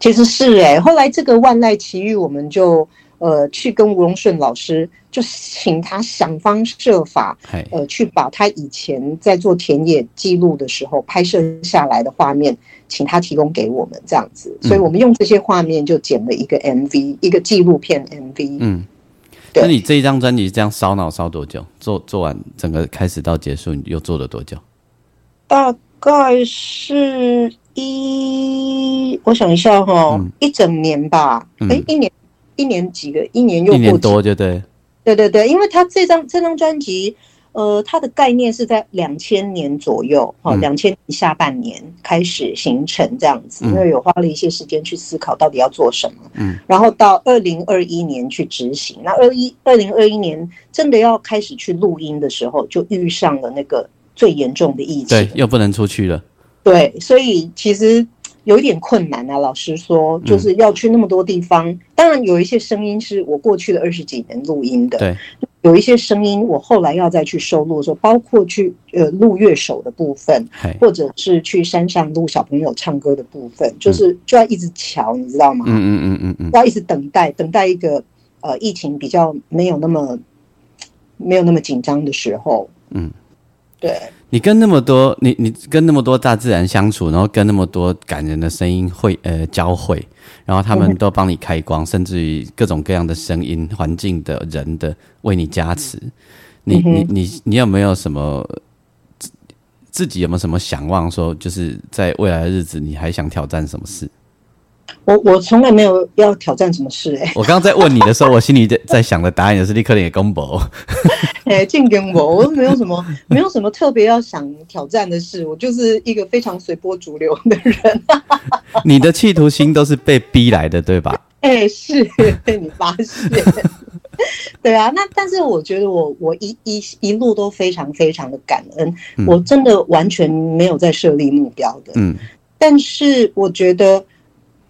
其实是哎、后来这个万籁奇遇，我们就呃去跟吴荣顺老师，就请他想方设法，嘿，呃，去把他以前在做田野记录的时候拍摄下来的画面，请他提供给我们这样子，所以我们用这些画面就剪了一个 MV，一个纪录片 MV。嗯，对那你这一张专辑这样烧脑烧多久？做做完整个开始到结束，你又做了多久？大概是一，我想一下哈、嗯。一整年吧，嗯。哎、一年一年几个，一年又一年过几多，就对。对对对，因为他这张这张专辑，呃，它的概念是在两千年左右，哈、嗯。两千年下半年开始形成这样子，嗯。因为有花了一些时间去思考到底要做什么，嗯，然后到二零二一年去执行。那二一二零二一年真的要开始去录音的时候，就遇上了那个最严重的疫情，对，又不能出去了。对，所以其实有一点困难啊。老实说，嗯就是要去那么多地方。当然，有一些声音是我过去的二十几年录音的，对，有一些声音我后来要再去收录的时候，包括去呃录乐手的部分，或者是去山上录小朋友唱歌的部分，就是就要一直瞧，你知道吗？嗯嗯嗯嗯嗯，要一直等待，等待一个呃疫情比较没有那么没有那么紧张的时候。嗯，对。你跟那么多，你你跟那么多大自然相处，然后跟那么多感人的声音会呃交汇，然后他们都帮你开光，甚至于各种各样的声音、环境的人的为你加持。你嗯你你你有没有什么自自己有没有什么想望？说就是在未来的日子，你还想挑战什么事？我我从来没有要挑战什么事哎、我刚刚在问你的时候，我心里在在想的答案也是立刻给公布。哎，进跟我，我没有什么 没有什么特别要想挑战的事，我就是一个非常随波逐流的人。你的企图心都是被逼来的，对吧？哎，是被你发现。对啊，那但是我觉得我我一一一路都非常非常的感恩，嗯我真的完全没有在设立目标的。嗯但是我觉得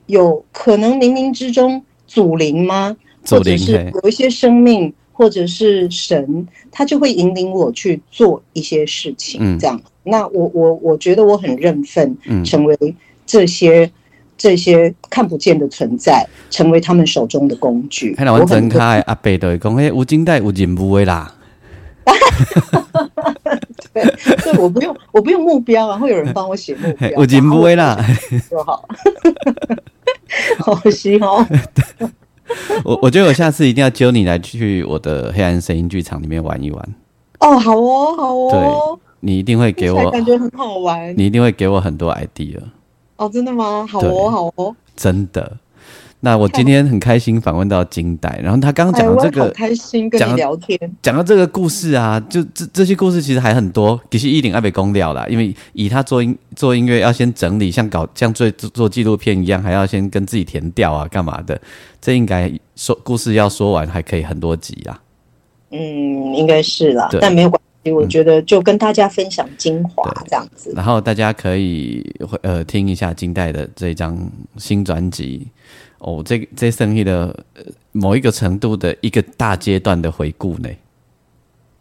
有可能冥冥之中祖灵吗？或者是有一些生命，或者是神，他就会引领我去做一些事情。嗯这样，那我我我觉得我很认份，嗯成为这些这些看不见的存在，成为他们手中的工具。看到我我很真卡的阿伯都会讲，嘿，有金带有任务的啦。对，对我不用我不用目标啊，会有人帮我写目标嘿，有任务的啦。就好。好稀哦。我我觉得我下次一定要揪你来去我的黑暗声音剧场里面玩一玩，哦，好哦，好哦，你一定会给我，感觉很好玩。你一定会给我很多 idea，哦，真的吗？好哦，好哦。真的。那我今天很开心访问到金代，然后他刚刚讲的这个开心跟讲你聊天。讲到这个故事啊，就这这些故事其实还很多，其实一点要被公掉啦，因为以他做音做音乐要先整理，像搞像做做做纪录片一样，还要先跟自己填调啊，干嘛的？这应该说故事要说完还可以很多集啊。嗯，应该是啦，但没有关系。我觉得就跟大家分享精华这样子。然后大家可以会呃听一下金代的这张新专辑哦，这这生意的、呃某一个程度的一个大阶段的回顾呢，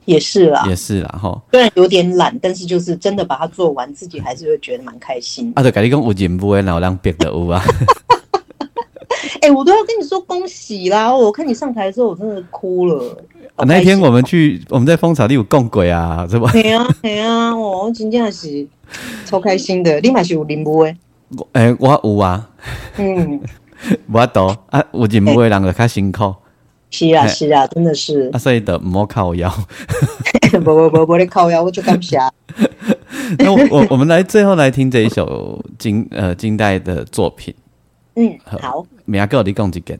也是啦，也是啦哈。虽然有点懒，但是就是真的把它做完，自己还是会觉得蛮开心。啊，对跟你讲有任务的，然后让别的有啊。哎、我都要跟你说恭喜啦！我看你上台的时候，我真的哭了。好那一天我们去，我们在蜂巢里有共鬼啊，是吧？对啊对啊，哦，真正是超开心的。你嘛是有啉无诶？哎、我有啊，嗯，我多啊，有任务的人就较辛苦。是啊是啊，真的是。啊，，所以就唔好靠腰。不不不不咧靠呀，我就感谢。那我我我们来最后来听这一首金呃金代的作品，嗯，好，名叫你讲一件。《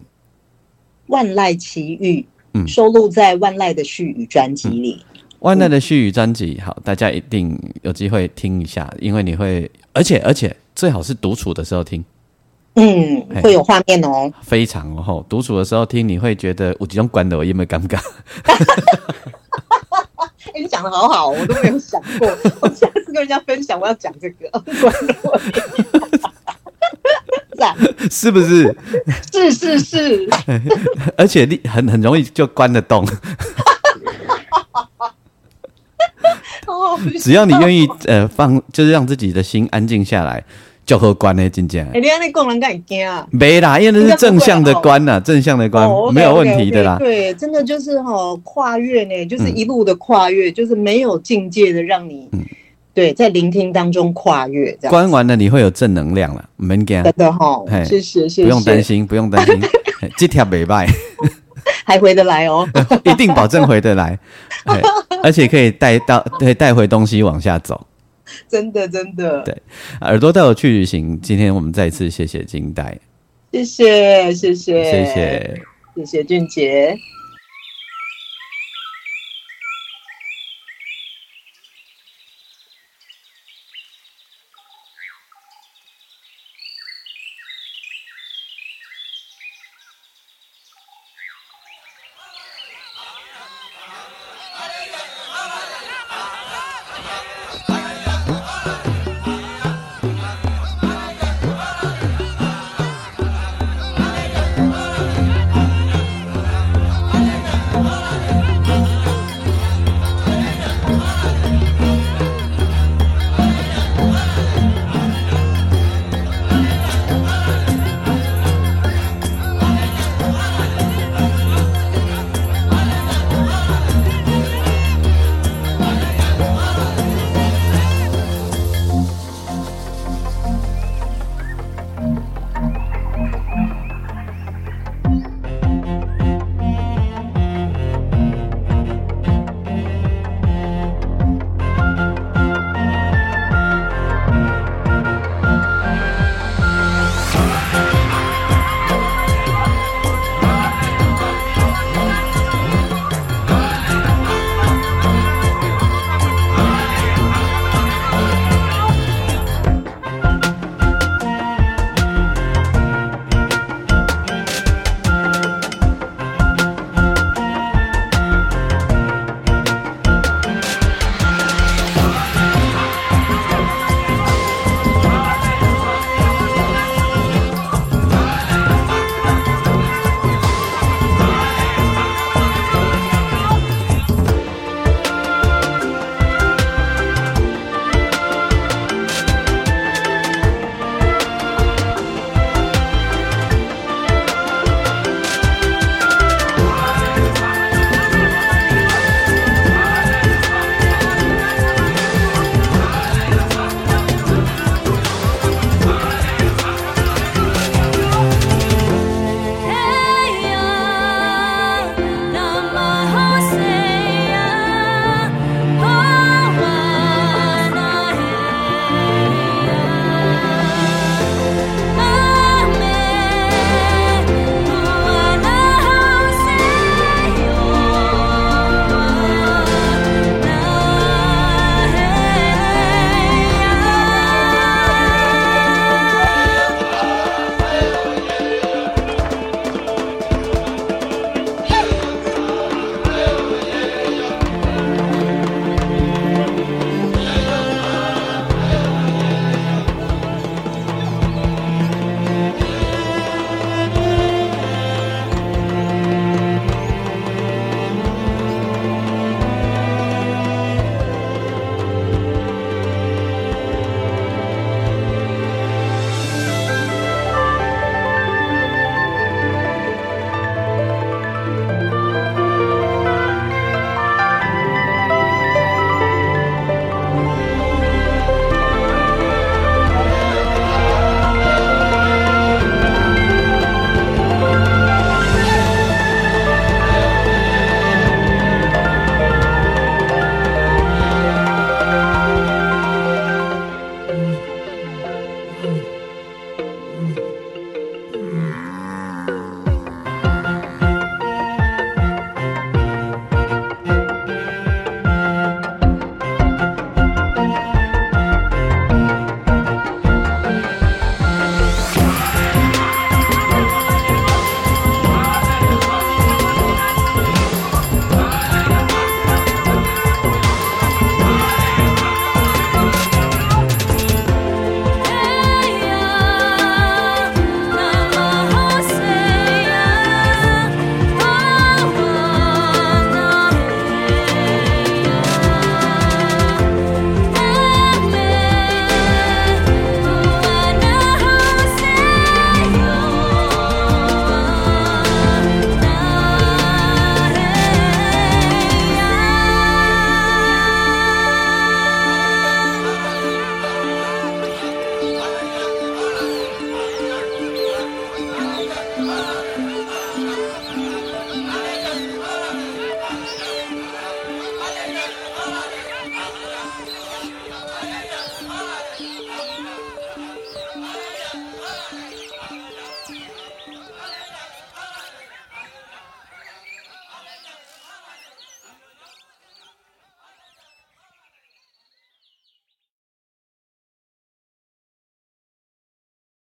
万籁奇遇》嗯。收录在《万籁的絮语》专辑里。万代的絮语专辑，好，大家一定有机会听一下，因为你会，而且而且最好是独处的时候听，嗯嘿，会有画面哦。非常哦，独处的时候听，你会觉得我几种关的，我有没有尴尬？哎、你讲的好好，我都没有想过。我下次跟人家分享，我要讲这个。关我赞，是不是？是是是，而且你很很容易就关得动，哦，只要你愿意呃放，就是让自己的心安静下来，就好关的，真正哎、。你安尼讲人家会惊啊？没啦，因为那是正向的关呐、正向的关、哦，OK，没有问 OK，OK，题的啦。对，真的就是哈、跨越呢，就是一路的跨越，就是没有境界的让你，对，在聆听当中跨越，这样关完了你会有正能量了，没惊，真的哈、嘿谢谢谢谢，不用担，心，不用担心，这条没败，还回得来哦。一定保证回得来，而且可以带到，可以带回东西往下走。真的真的，对耳朵带我去旅行，今天我们再次谢谢金代，谢谢谢谢谢谢。谢谢俊杰。